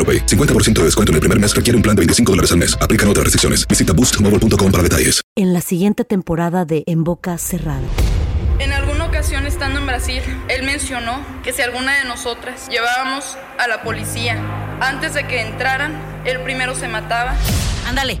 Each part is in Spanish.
AroPay. 50% de descuento en el primer mes requiere un plan de 25 dólares al mes. Aplican otras restricciones. Visita boostmobile.com para detalles. En la siguiente temporada de En Boca Cerrada. En alguna ocasión estando en Brasil, él mencionó que si alguna de nosotras llevábamos a la policía antes de que entraran, él primero se mataba. Ándale,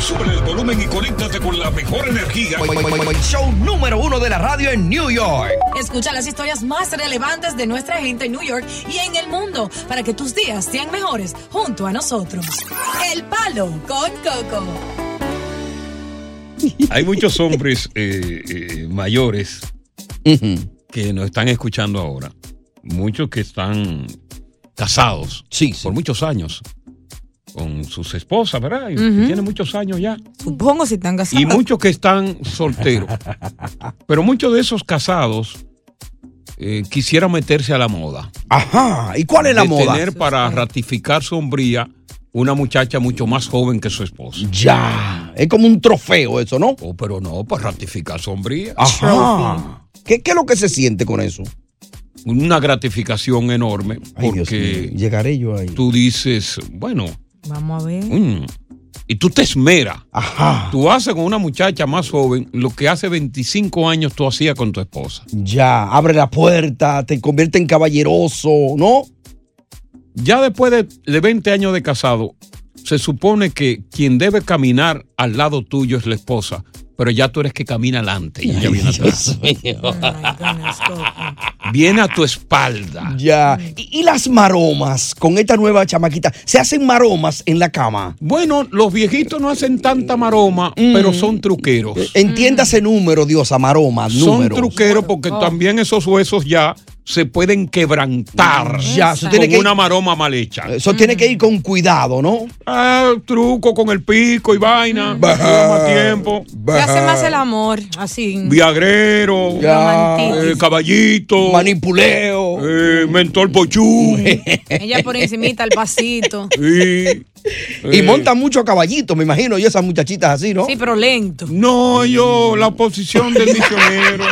Sube el volumen y conéctate con la mejor energía. Show número uno de la radio en New York. Escucha las historias más relevantes de nuestra gente en New York y en el mundo para que tus días sean mejores junto a nosotros. El Palo con Coco. Hay muchos hombres eh, eh, mayores que nos están escuchando ahora. Muchos que están casados por muchos años con sus esposas, ¿verdad? Y tienen muchos años ya. Supongo si están casados. Y muchos que están solteros. Pero muchos de esos casados eh, quisieran meterse a la moda. Ajá. ¿Y cuál es la de moda? tener para ratificar su hombría una muchacha mucho más joven que su esposa. Ya. Es como un trofeo eso, ¿no? Oh, pero no, para ratificar su hombría. Ajá. ¿Qué, ¿Qué es lo que se siente con eso? Una gratificación enorme Ay, Dios porque mío, llegaré yo ahí. tú dices, bueno, Vamos a ver. mm, y tú te esmeras. Ajá. Tú haces con una muchacha más joven lo que hace 25 años tú hacías con tu esposa. Ya, abre la puerta, te convierte en caballeroso, ¿no? Ya después de, de 20 años de casado, se supone que quien debe caminar al lado tuyo es la esposa, pero ya tú eres que camina adelante y ella viene atrás. Viene a tu espalda. Ya. ¿Y, y las maromas con esta nueva chamaquita? ¿Se hacen maromas en la cama? Bueno, los viejitos no hacen tanta maroma, pero son truqueros. Entiéndase número, Diosa, maroma, Son número. truqueros porque también esos huesos ya se pueden quebrantar Ya, eso con una maroma mal hecha. Eso tiene que ir con cuidado, ¿no? Ah, truco con el pico y vaina. Bah. lleva más tiempo. Se hace más el amor, así. Viagrero, Ya. eh, caballito, manipuleo, eh, mentor pochú. Ella por encimita el pasito. sí. Y montan mucho a caballito, me imagino, y esas muchachitas así, ¿no? Sí, pero lento. No, yo, la posición del misionero.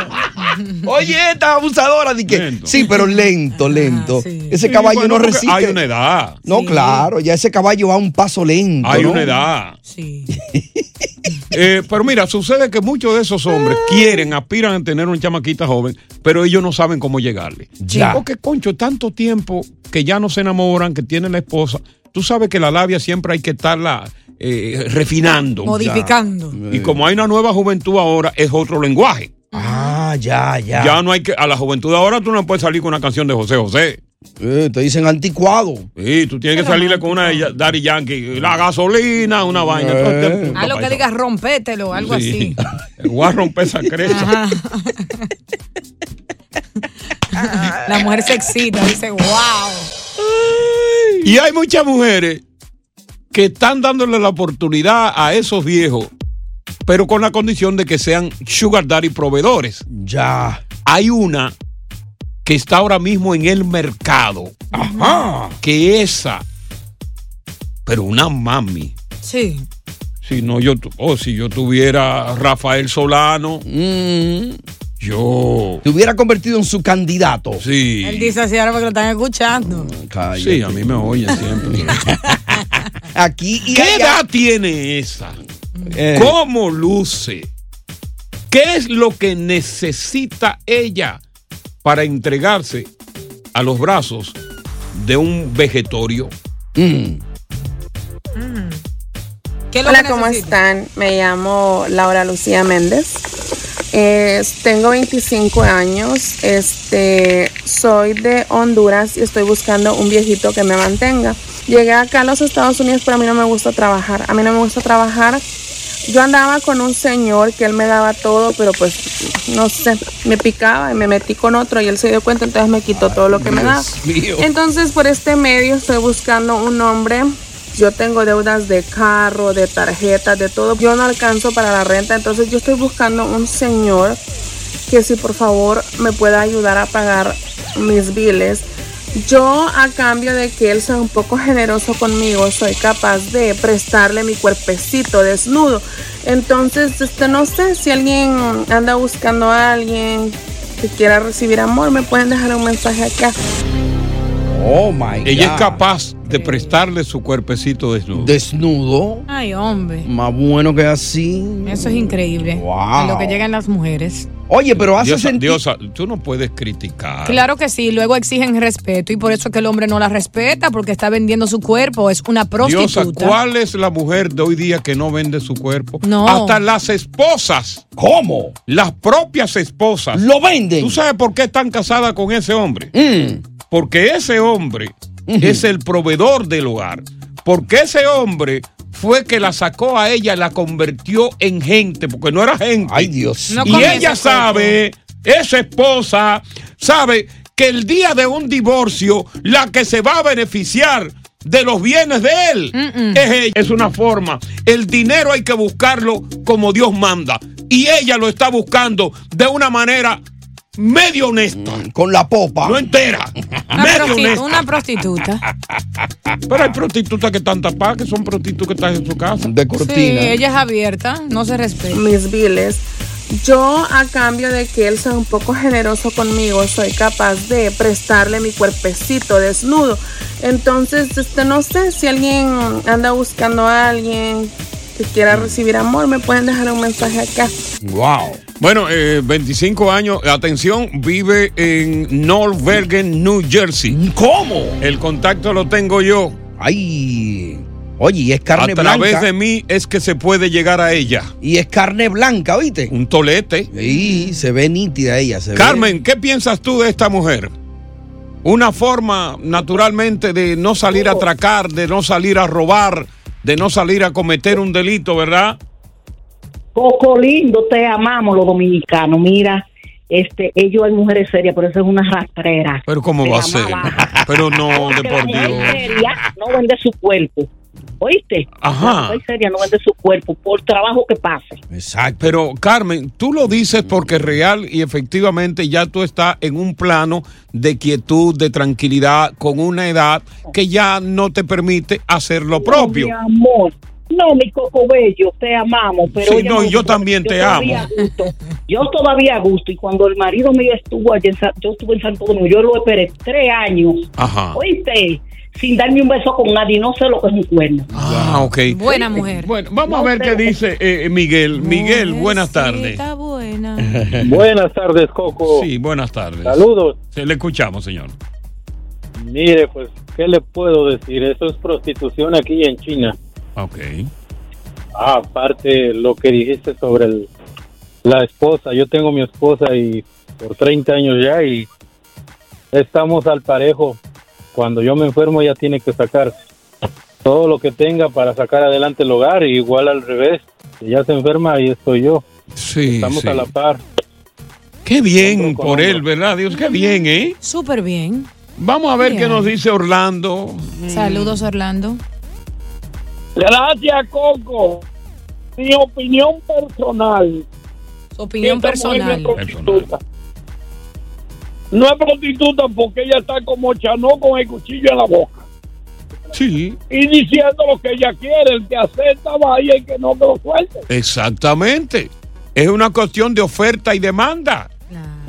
Oye, esta abusadora, di que. Sí, pero lento, lento. Ese Sí, caballo bueno, no resiste. Hay una edad. No, claro, ya ese caballo va a un paso lento. Hay ¿no? una edad. Sí. Eh, pero mira, sucede que muchos de esos hombres quieren, aspiran a tener una chamaquita joven, pero ellos no saben cómo llegarle. Ya. Porque, concho, tanto tiempo que ya no se enamoran, que tienen la esposa. Tú sabes que la labia siempre hay que estarla eh, refinando. Modificando. Y como hay una nueva juventud ahora, es otro lenguaje. Ah, ya, ya. Ya no hay que. A la juventud de ahora tú no puedes salir con una canción de José José. Eh, te dicen anticuado. Sí, tú tienes que salirle con una de Daddy Yankee. La gasolina, una vaina. tiempo. A lo que digas, rompételo, algo Sí. así. Voy a romper esa cresta. Ajá. La mujer se excita, dice, wow. Y hay muchas mujeres que están dándole la oportunidad a esos viejos pero con la condición de que sean sugar daddy proveedores. Ya. Hay una que está ahora mismo en el mercado. Ajá. Que esa, pero una mami. Sí. Si no, yo, oh, si yo tuviera Rafael Solano, yo. Te hubiera convertido en su candidato. Sí. Él dice así ahora porque lo están escuchando. Sí, a mí me oyen siempre. Aquí y ¿Qué allá. edad tiene esa? Eh. ¿Cómo luce? ¿Qué es lo que necesita ella para entregarse a los brazos de un vegetorio? Mm. ¿Qué es lo Hola, que ¿cómo están? Me llamo Laura Lucía Méndez. Eh, tengo 25 años. Este, soy de Honduras y estoy buscando un viejito que me mantenga. Llegué acá a los Estados Unidos, pero a mí no me gusta trabajar. A mí no me gusta trabajar. Yo andaba con un señor que él me daba todo, pero pues no sé, me picaba y me metí con otro y él se dio cuenta, entonces me quitó todo lo que me daba. mío. Entonces, por este medio estoy buscando un hombre. Yo tengo deudas de carro, de tarjetas, de todo. Yo no alcanzo para la renta, entonces yo estoy buscando un señor que si por favor me pueda ayudar a pagar mis biles. Yo a cambio de que él sea un poco generoso conmigo, soy capaz de prestarle mi cuerpecito desnudo. Entonces, este no sé si alguien anda buscando a alguien que quiera recibir amor, me pueden dejar un mensaje acá. Oh my Ella es capaz de prestarle su cuerpecito desnudo. Desnudo. Ay, hombre. Más bueno que así. Eso es increíble. Wow. A lo que llegan las mujeres. Oye, pero hace Diosa, sentir. Diosa, tú no puedes criticar. Claro que sí, luego exigen respeto y por eso es que el hombre no la respeta porque está vendiendo su cuerpo, es una prostituta. Diosa, ¿cuál es la mujer de hoy día que no vende su cuerpo? No. Hasta las esposas. ¿Cómo? Las propias esposas. Lo venden. ¿Tú sabes por qué están casadas con ese hombre? Mm. Porque ese hombre es el proveedor del hogar. Porque ese hombre fue que la sacó a ella y la convirtió en gente, porque no era gente. Ay, Dios. No y ella sabe, esa esposa sabe que el día de un divorcio, la que se va a beneficiar de los bienes de él es ella. Es una forma. El dinero hay que buscarlo como Dios manda. Y ella lo está buscando de una manera medio honesta. Con la popa. No entera. Una, medio honesta. una prostituta. Pero hay prostitutas que están tapadas, que son prostitutas que están en su casa. De Sí, cortina. ella es abierta, no se respeta. mis biles. Yo a cambio de que él sea un poco generoso conmigo, soy capaz de prestarle mi cuerpecito desnudo. Entonces, este no sé si alguien anda buscando a alguien que quiera recibir amor, me pueden dejar un mensaje acá. Wow. Bueno, eh, 25 años, atención, vive en North Bergen, New Jersey. ¿Cómo? El contacto lo tengo yo. Ay. Oye, y es A carne través blanca. de mí es que se puede llegar a ella. Y es carne blanca, ¿oíste? Un tolete. Sí, se ve nítida ella. Se ve- Carmen, ¿qué piensas tú de esta mujer? Una forma, naturalmente, de no salir a atracar, de no salir a robar, de no salir a cometer un delito, ¿verdad? Coco lindo, te amamos los dominicanos. Mira, este, ellos hay mujeres serias, pero eso es una rastrera. Pero ¿cómo Te va a ser? Pero no, de por mujer Dios. seria no vende su cuerpo. ¿Oíste? Ajá. La mujer seria no vende su cuerpo por trabajo que pase. Exacto. Pero Carmen, tú lo dices porque real y efectivamente ya tú estás en un plano de quietud, de tranquilidad, con una edad que ya no te permite hacer lo propio. Mi amor. No, mi coco bello, te amamos. Pero Sí, no, y yo yo también te amo. gusto. Yo todavía a gusto. Y cuando el marido mío estuvo allá yo estuve en Santo Domingo, yo lo esperé tres años. Ajá. ¿Oíste? Sin darme un beso con nadie. No sé lo que es un cuerno. Ah, ok. Buena mujer. Bueno, vamos a ver qué dice eh, Miguel. Miguel, buenas tardes. Está buena. Buenas tardes, Coco. Sí, buenas tardes. Saludos. Se le escuchamos, señor. Mire, pues, ¿qué le puedo decir? Eso es prostitución aquí en China. Ok. Ah, aparte, lo que dijiste sobre el- la esposa. Yo tengo mi esposa y por 30 años ya y estamos al parejo. Cuando yo me enfermo, ella tiene que sacar todo lo que tenga para sacar adelante el hogar. Y igual al revés. Si ella se enferma, ahí estoy yo. Sí, Estamos sí. a la par. Qué bien por él, ¿verdad? Dios, qué bien, ¿eh? Súper bien. Vamos a ver Bien. qué nos dice Orlando. Saludos, Orlando. Gracias, Coco. mi opinión personal. Su opinión personal. No es prostituta. No es prostituta porque ella está como chanó con el cuchillo en la boca. Sí. Y diciendo lo que ella quiere. El que acepta va y el que no que lo suelte. Exactamente. Es una cuestión de oferta y demanda.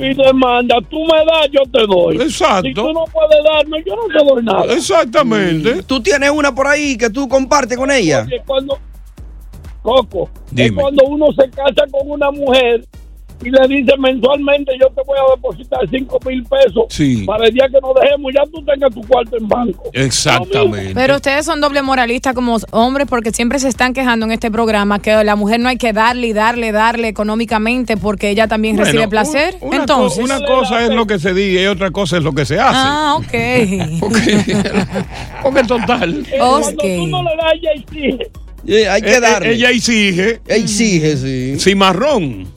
Y demanda, tú me das, yo te doy. Exacto. Si tú no puedes darme, yo no te doy nada. Exactamente. ¿Tú tienes una por ahí que tú compartes con ella? Oye, cuando, Coco, es Dime. cuando uno se casa con una mujer y le dice mensualmente yo te voy a depositar 5 mil pesos Sí. para el día que nos dejemos, ya tú tengas tu cuarto en banco. Exactamente. Pero ustedes son doble moralistas como hombres porque siempre se están quejando en este programa que a la mujer no hay que darle y darle, darle económicamente porque ella también Bueno, recibe placer. un- una Entonces. co- una cosa es lo que se diga y otra cosa es lo que se hace. Ah, ok. Porque total. Eh, Cuando tú no le das, ella exige. Eh, hay que Eh, darle. Ella exige. Exige, sí. Cimarrón.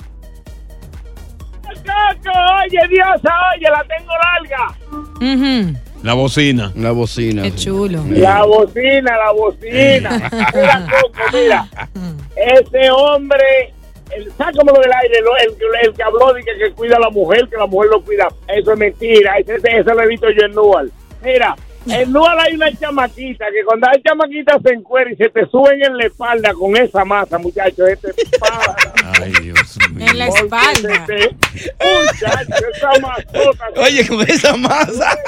Oye, Diosa, oye, la tengo larga. La bocina. La bocina. Qué chulo. La bocina, la bocina. Mira, Coco, mira. Ese hombre, el, sácamelo del aire, el, el, el que habló de que, que cuida a la mujer, que la mujer lo cuida. Eso es mentira. Ese, ese, ese lo he visto yo en Nual. Mira, en Nual hay una chamaquita que cuando hay chamaquita se encuera y se te suben en la espalda con esa masa, muchachos. Este. Ay, Dios mío. En la espalda. Muchachos, esa masota. Oye, con esa masa.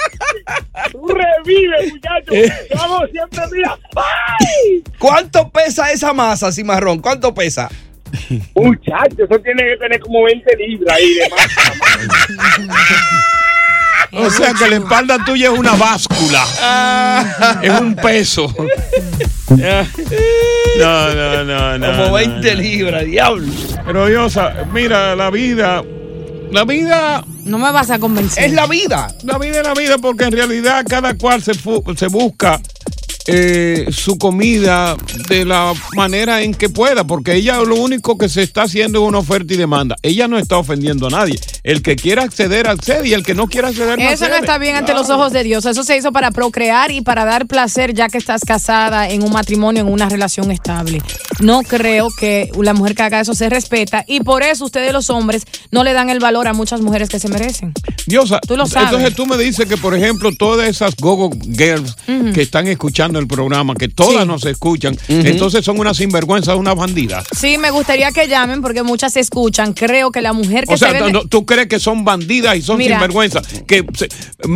Tú revives, muchachos. Yo hago siempre, mira. ¡Ay! ¿Cuánto pesa esa masa, cimarrón? ¿Cuánto pesa? Muchachos, eso tiene que tener como 20 libras ahí de masa. O sea que la espalda tuya es una báscula. es un peso. No, no, no, no. Como no, 20 no. libras, diablo. Pero Diosa, mira, la vida. La vida. No me vas a convencer. Es la vida. La vida es la vida porque en realidad cada cual se, se busca eh, su comida de la manera en que pueda, porque ella lo único que se está haciendo es una oferta y demanda. Ella no está ofendiendo a nadie. El que quiera acceder, accede y el que no quiera acceder, no Eso no está bien ante los ojos de Dios. Eso se hizo para procrear y para dar placer ya que estás casada en un matrimonio, en una relación estable. No creo que la mujer que haga eso se respeta y por eso ustedes los hombres no le dan el valor a muchas mujeres que se merecen. Diosa, Tú lo sabes. entonces tú me dices que, por ejemplo, todas esas gogo girls Ujú. que están escuchando el programa, que todas Sí. nos escuchan, entonces son unas sinvergüenzas, unas bandidas. Sí, me gustaría que llamen porque muchas se escuchan. Creo que la mujer que O sea, se vende- no- ¿tú crees que son bandidas y son Mira. sinvergüenzas? Que se-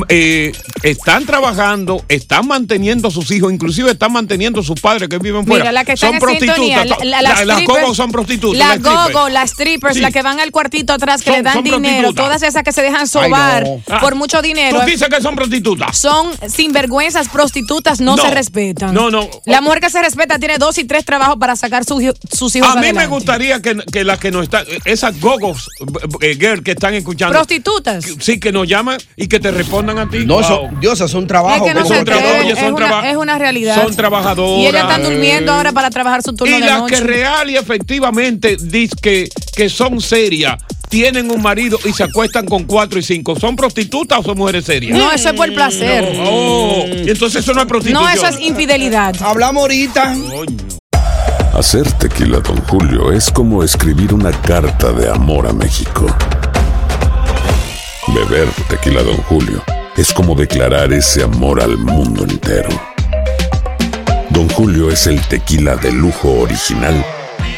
eh, están trabajando, están manteniendo a sus hijos, inclusive están manteniendo a sus padres que viven fuera. Mira, la que son sintonía, prostitutas. la- la- La- las las strippers- son prostitutas. Las strippers. gogo, las strippers, Sí. las que van al cuartito atrás, que Son- le dan dinero, todas esas que se dejan Ay, sobar no. Ah, por mucho dinero. Tú dices que son prostitutas. Son sinvergüenzas, prostitutas, no, No. se respetan. No, no. La mujer que se respeta tiene dos y tres trabajos para sacar sus sus hijos A mí me gustaría que, que las que nos están, esas gogos eh, girls que están escuchando. Prostitutas. Sí, que nos llaman y que te respondan a ti. No, Wow. son, Dios, es un trabajo. Es que no oye, es, son una, es una realidad. son trabajadoras. Y ellas están durmiendo ahora para trabajar su turno Y de las noche. que real y efectivamente dicen que, que son serias, tienen un marido y se acuestan con cuatro y cinco. ¿Son prostitutas o son mujeres serias? No, eso es por placer. Oh, y entonces eso no es prostitución. No, eso es infidelidad. Hablamos ahorita. Hacer tequila, Don Julio, es como escribir una carta de amor a México. Beber tequila, Don Julio, es como declarar ese amor al mundo entero. Don Julio es el tequila de lujo original,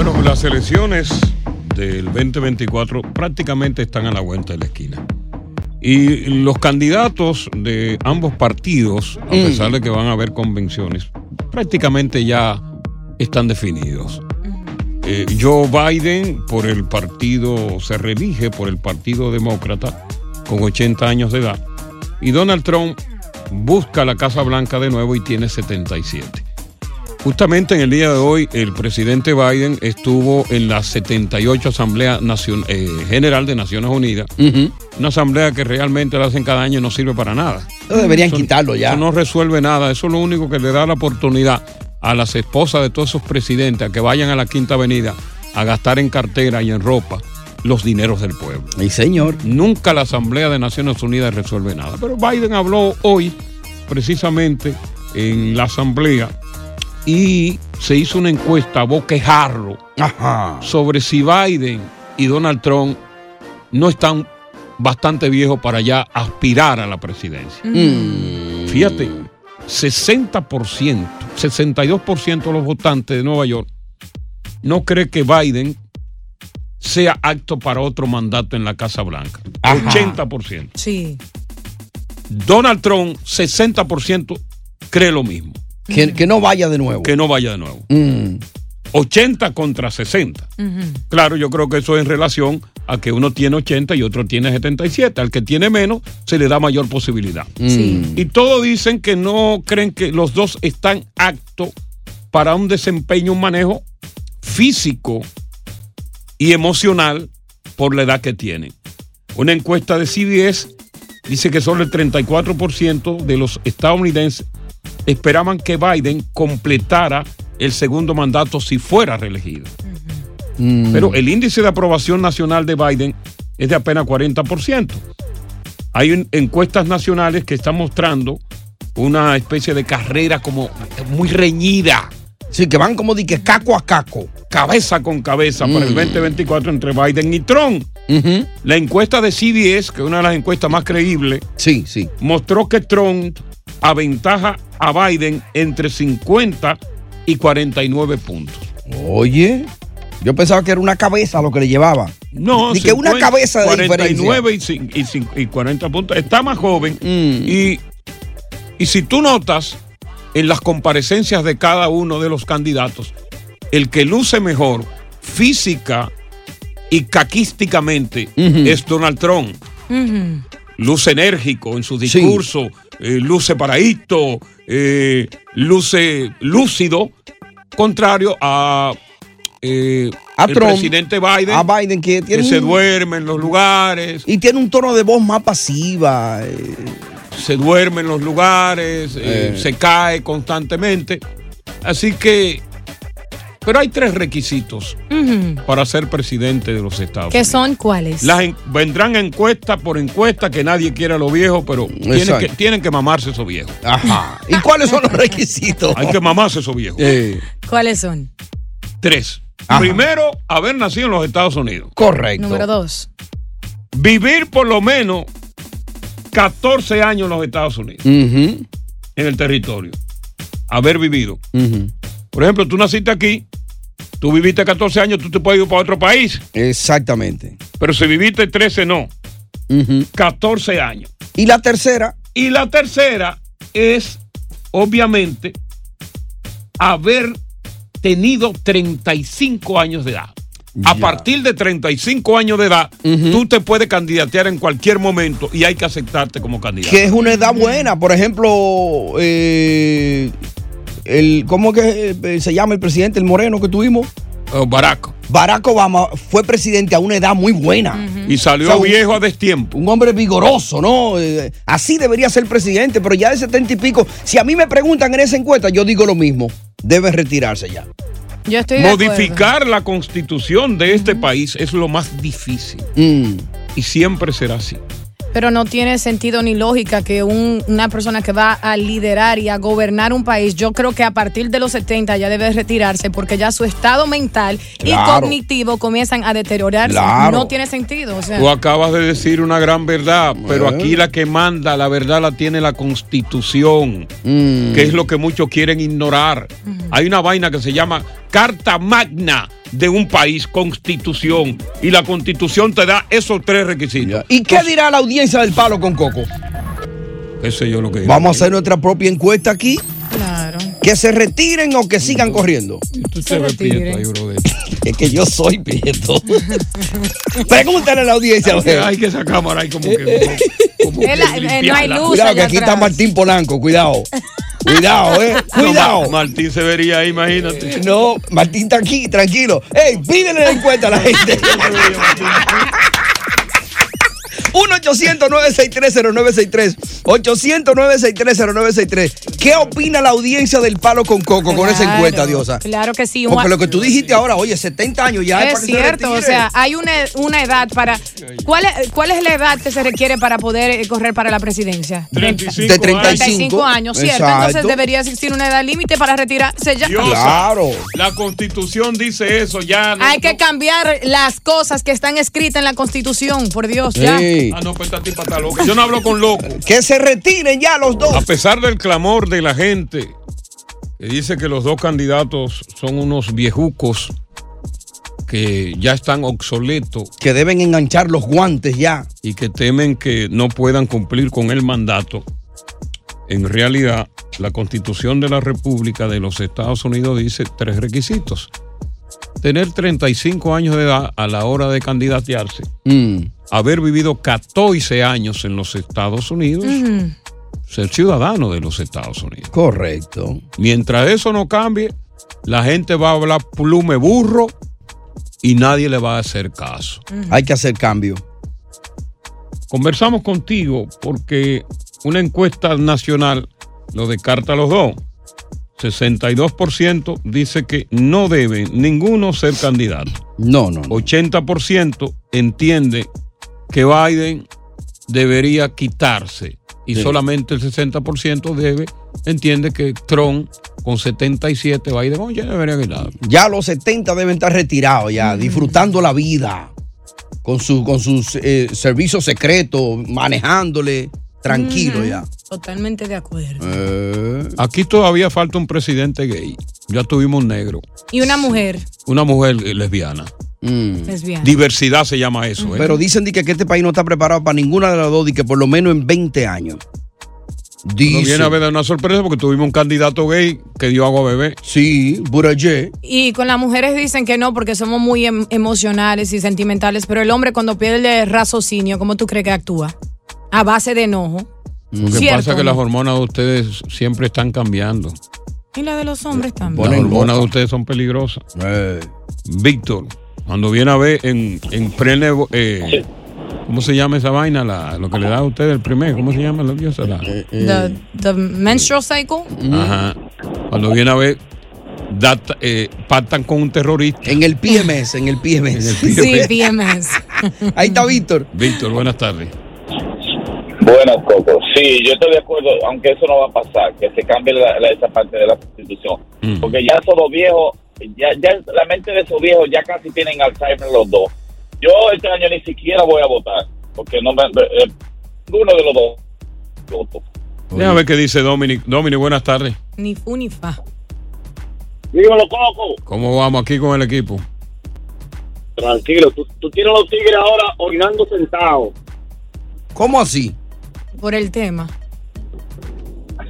Bueno, las elecciones del 2024 prácticamente están a la vuelta de la esquina. Y los candidatos de ambos partidos, a pesar de que van a haber convenciones, prácticamente ya están definidos. Eh, Joe Biden por el partido, se reelige por el Partido Demócrata con 80 años de edad. Y Donald Trump busca la Casa Blanca de nuevo y tiene 77. Justamente en el día de hoy, el presidente Biden estuvo en la 78 Asamblea Nacion- eh, General de Naciones Unidas, una asamblea que realmente la hacen cada año y no sirve para nada. Deberían Eso- quitarlo ya. Eso no resuelve nada, eso es lo único que le da la oportunidad a las esposas de todos esos presidentes a que vayan a la Quinta Avenida a gastar en cartera y en ropa los dineros del pueblo. Y señor. Nunca la Asamblea de Naciones Unidas resuelve nada. Pero Biden habló hoy, precisamente, en la Asamblea y se hizo una encuesta a boquejarro sobre si Biden y Donald Trump no están bastante viejos para ya aspirar a la presidencia. Fíjate, 60%, 62% de los votantes de Nueva York no cree que Biden sea apto para otro mandato en la Casa Blanca. 80%. Sí. Donald Trump, 60% cree lo mismo. Que, que no vaya de nuevo. Que no vaya de nuevo. Mm. 80 contra 60. Claro, yo creo que eso es en relación a que uno tiene 80 y otro tiene 77. Al que tiene menos se le da mayor posibilidad. Sí. Y todos dicen que no creen que los dos están aptos para un desempeño, un manejo físico y emocional por la edad que tienen. Una encuesta de CBS dice que solo el 34% de los estadounidenses esperaban que Biden completara el segundo mandato si fuera reelegido. Mm. Pero el índice de aprobación nacional de Biden es de apenas 40%. Hay encuestas nacionales que están mostrando una especie de carrera como muy reñida. Sí, que van como de que caco a caco. Cabeza con cabeza para el Mm. 2024 entre Biden y Trump. La encuesta de CBS, que es una de las encuestas más creíbles, sí, sí. mostró que Trump aventaja a Biden entre 50 y 49 puntos. Oye, yo pensaba que era una cabeza lo que le llevaba. No, Ni que una 50, cabeza de 49 y, cin- y cin- y 40 puntos. Está más joven. Mm. Y, y si tú notas en las comparecencias de cada uno de los candidatos, el que luce mejor física y caquísticamente es Donald Trump. Luce enérgico en su discurso, eh, luce paradito, eh, luce lúcido, contrario a, eh, A el Trump, presidente Biden, a Biden que tiene se un- duerme en los lugares, Y tiene un tono de voz más pasiva. se duerme en los lugares, se cae constantemente. Así que, pero hay tres requisitos para ser presidente de los Estados ¿Qué Unidos. son cuáles? Las en- vendrán encuesta por encuesta que nadie quiera a los viejos, pero tienen que, tienen que mamarse esos viejos. Ajá. ¿Y cuáles son los requisitos? Hay que mamarse esos viejos. ¿Cuáles son? Tres. Ajá. Primero, haber nacido en los Estados Unidos. Correcto. Número dos. Vivir por lo menos 14 años en los Estados Unidos, en el territorio. Haber vivido. Por ejemplo, tú naciste aquí, tú viviste 14 años, tú te puedes ir para otro país. Exactamente. Pero si viviste 13, no. Ujú. 14 años. Y la tercera, Y la tercera es, obviamente, haber tenido 35 años de edad. A partir de 35 años de edad, tú te puedes candidatear en cualquier momento y hay que aceptarte como candidato. que es una edad buena. Por ejemplo, eh, el, ¿cómo que eh, se llama el presidente, el moreno que tuvimos? Oh, Barack. Barack Obama fue presidente a una edad muy buena. Y salió O sea, viejo a destiempo. Un hombre vigoroso, ¿no? Eh, así debería ser presidente, pero ya de 70 y pico, si a mí me preguntan en esa encuesta, yo digo lo mismo. Debe retirarse ya. Yo estoy de acuerdo. Modificar la constitución de este país es lo más difícil. Mm. Y siempre será así. Pero no tiene sentido ni lógica que un- una persona que va a liderar y a gobernar un país, yo creo que a partir de los 70 ya debe retirarse porque ya su estado mental y Claro. cognitivo comienzan a deteriorarse. Claro. No tiene sentido. O sea, Tú acabas de decir una gran verdad, pero Eh. aquí la que manda, la verdad la tiene la constitución, Mm. que es lo que muchos quieren ignorar. Hay una vaina que se llama Carta Magna de un país, constitución, y la constitución te da esos tres requisitos. ¿Y qué dirá la audiencia del palo con coco? Qué sé yo lo que Vamos a hacer nuestra propia encuesta aquí. Claro. Que se retiren o que sigan corriendo. Tú prieto ahí, brother. Es que yo soy prieto. Pregúntale a la audiencia. Hay que- hay que esa cámara ahí como que. como que la- eh, no hay luz Cuidado, que aquí está. Martín Polanco. Cuidado. Cuidado, eh. Cuidado. Ma- Martín se vería ahí, imagínate. No, Martín está aquí, tranquilo. ¡Ey, pídele la encuesta a la gente! 1-800-963-0963. 800-963-0963. ¿Qué opina la audiencia del palo con coco con esa Claro, encuesta, Diosa? Claro que sí. Porque lo que tú dijiste ahora, oye, 70 años ya es para que se cierto, o sea, hay una, una edad para... ¿cuál es, ¿Cuál es la edad que se requiere para poder eh, correr para la presidencia? 35 De 35 años, ¿cierto? Exacto. Entonces debería existir una edad límite para retirarse ya. Diosa, La constitución dice eso, ya. no- Hay que cambiar las cosas que están escritas en la Constitución, por Dios, ya. Sí. Ah, no, pues esta tipa está loca. Yo no hablo con locos. Que se retiren ya los dos. A pesar del clamor de la gente que dice que los dos candidatos son unos viejucos que ya están obsoletos Que deben enganchar los guantes ya. y que temen que no puedan cumplir con el mandato, en realidad la constitución de la República de los Estados Unidos dice tres requisitos. Tener 35 años de edad a la hora de candidatearse, Mm. Haber vivido 14 años en los Estados Unidos, ser ciudadano de los Estados Unidos. Correcto. Mientras eso no cambie, la gente va a hablar plume burro y nadie le va a hacer caso. Hay que hacer cambio. Conversamos contigo porque una encuesta nacional lo descarta a los dos. 62% dice que no debe ninguno ser candidato. No, no. 80% entiende que Biden debería quitarse y Sí. solamente el 60% debe entiende que Trump con 77 Biden oye debería quitar. Ya los 70 deben estar retirados ya, disfrutando la vida. Con, su, con sus eh, servicios secretos, manejándole tranquilo ya. Totalmente de acuerdo. Eh, Aquí todavía falta un presidente gay. Ya tuvimos un negro, Y una mujer una mujer lesbiana. Mm. lesbiana. Diversidad se llama eso. ¿eh? Pero dicen di que, este país no está preparado para ninguna de las dos y que por lo menos en 20 años. Dice. viene a ver una sorpresa porque tuvimos un candidato gay que dio agua a bebé. Sí, Burayé. Y con las mujeres dicen que no porque somos muy em- emocionales y sentimentales, pero el hombre cuando pierde el raciocinio, ¿cómo tú crees que actúa? A base de enojo. Lo que Cierto, pasa es que ¿no? las hormonas de ustedes siempre están cambiando. Y la de los hombres también. Las hormonas de ustedes son peligrosas. Eh, Víctor, cuando viene a ver en, en prene, eh, ¿cómo se llama esa vaina? La, lo que le da a usted el primer, ¿cómo se llama la diosa? La- eh, The, the menstrual cycle. Ajá. Cuando viene a ver, data- eh, pactan con un terrorista. en el PMS, en el PMS. Sí, PMS. Ahí está Víctor. Víctor, buenas tardes. Buenas, Coco. Sí, yo estoy de acuerdo, aunque eso no va a pasar, que se cambie la- la- esa parte de la constitución. Mm. Porque ya esos dos viejos, ya, ya la mente de esos viejos ya casi tienen Alzheimer los dos. Yo este año ni siquiera voy a votar, porque no me, eh, ninguno de los dos voto. Déjame ver qué dice Dominic. Dominic, buenas tardes. Ni fu ni fa. Dímelo, Coco. ¿Cómo vamos aquí con el equipo? Tranquilo, tú, tú tienes los tigres ahora orinando sentados. ¿Cómo así? Por el tema.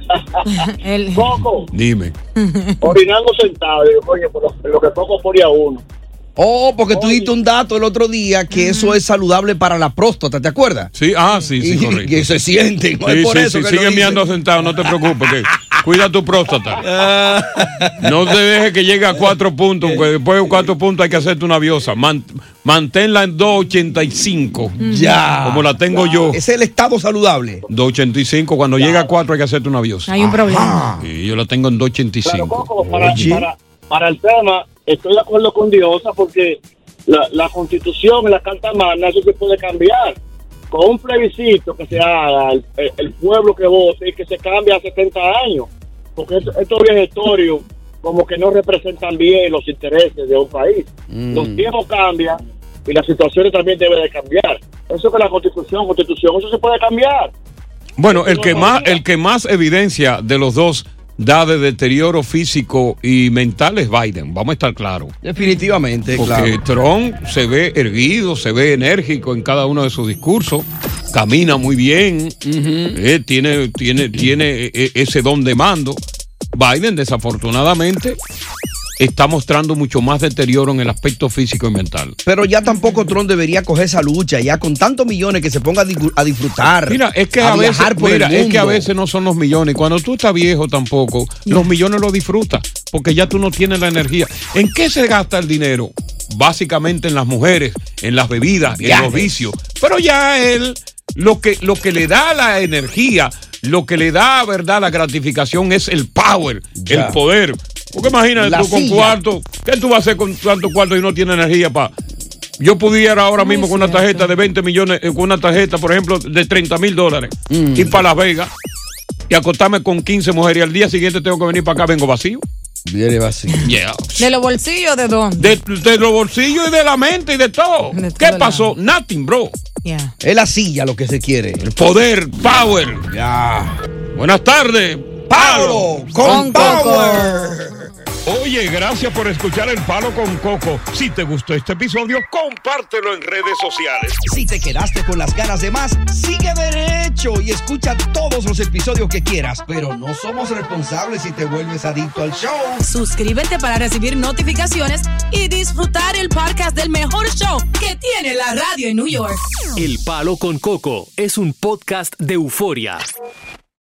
El- Coco, Dime. orinando sentados. Digo, Oye, por lo, lo que Coco ponía uno. Oh, porque tú diste un dato el otro día que eso es saludable para la próstata, ¿te acuerdas? Sí, ah, sí, sí, Y correcto. que se sienten, no Sí, es por sí, eso sí, que sigue dicen. sentado, no te preocupes. que cuida tu próstata. No te dejes que llegue a cuatro puntos, porque después de cuatro puntos hay que hacerte una biosa. Man- manténla en 285. Ya. Como la tengo yo. Es el estado saludable. 285. Cuando llega a cuatro hay que hacerte una biosa. Hay un problema. Y yo la tengo en 285. Coco, para, para, para el tema, estoy de acuerdo con Diosa porque la, la constitución y la carta magna, eso se puede cambiar. Con un plebiscito que se haga, el, el pueblo que vote y que se cambie a 70 años. Porque estos, estos viejetorios como que no representan bien los intereses de un país. Mm. Los tiempos cambian y las situaciones también deben de cambiar. Eso que la constitución, constitución, eso se puede cambiar. Bueno, el que más, el que más evidencia de los dos da de deterioro físico y mental es Biden, vamos a estar claros. Definitivamente, Porque claro. Trump se ve erguido, se ve enérgico en cada uno de sus discursos, camina muy bien, eh, tiene, tiene, tiene eh, ese don de mando. Biden, desafortunadamente, está mostrando mucho más deterioro en el aspecto físico y mental. Pero ya tampoco Trump debería coger esa lucha, ya con tantos millones que se ponga a, di- a disfrutar. Mira, es que a, veces, mira, es que a veces no son los millones. Cuando tú estás viejo tampoco, los millones los disfrutas, porque ya tú no tienes la energía. ¿En qué se gasta el dinero? Básicamente en las mujeres, en las bebidas, en los vicios. Pero ya él, lo que, lo que le da la energía, lo que le da, verdad, la gratificación es el power, Ya. el poder. Porque imagínate La tú con cuarto, ¿qué tú vas a hacer con tanto cuarto y no tienes energía para... Yo pudiera ahora Muy mismo con una tarjeta de 20 millones, eh, con una tarjeta, por ejemplo, de 30 mil dólares, ir para Las Vegas y acostarme con 15 mujeres y al día siguiente tengo que venir para acá, vengo vacío. Viene vacío. Yeah. ¿De los bolsillos de dónde? De, de los bolsillos y de la mente y de todo. De ¿Qué pasó? Nothing, bro. Yeah. Es la silla lo que se quiere. El poder, power. Ya. Buenas tardes. Pablo con power. Oye, gracias por escuchar El Palo con Coco. Si te gustó este episodio, compártelo en redes sociales. Si te quedaste con las ganas de más, sigue derecho y escucha todos los episodios que quieras. Pero no somos responsables si te vuelves adicto al show. Suscríbete para recibir notificaciones y disfrutar el podcast del mejor show que tiene la radio en New York. El Palo con Coco es un podcast de euforia.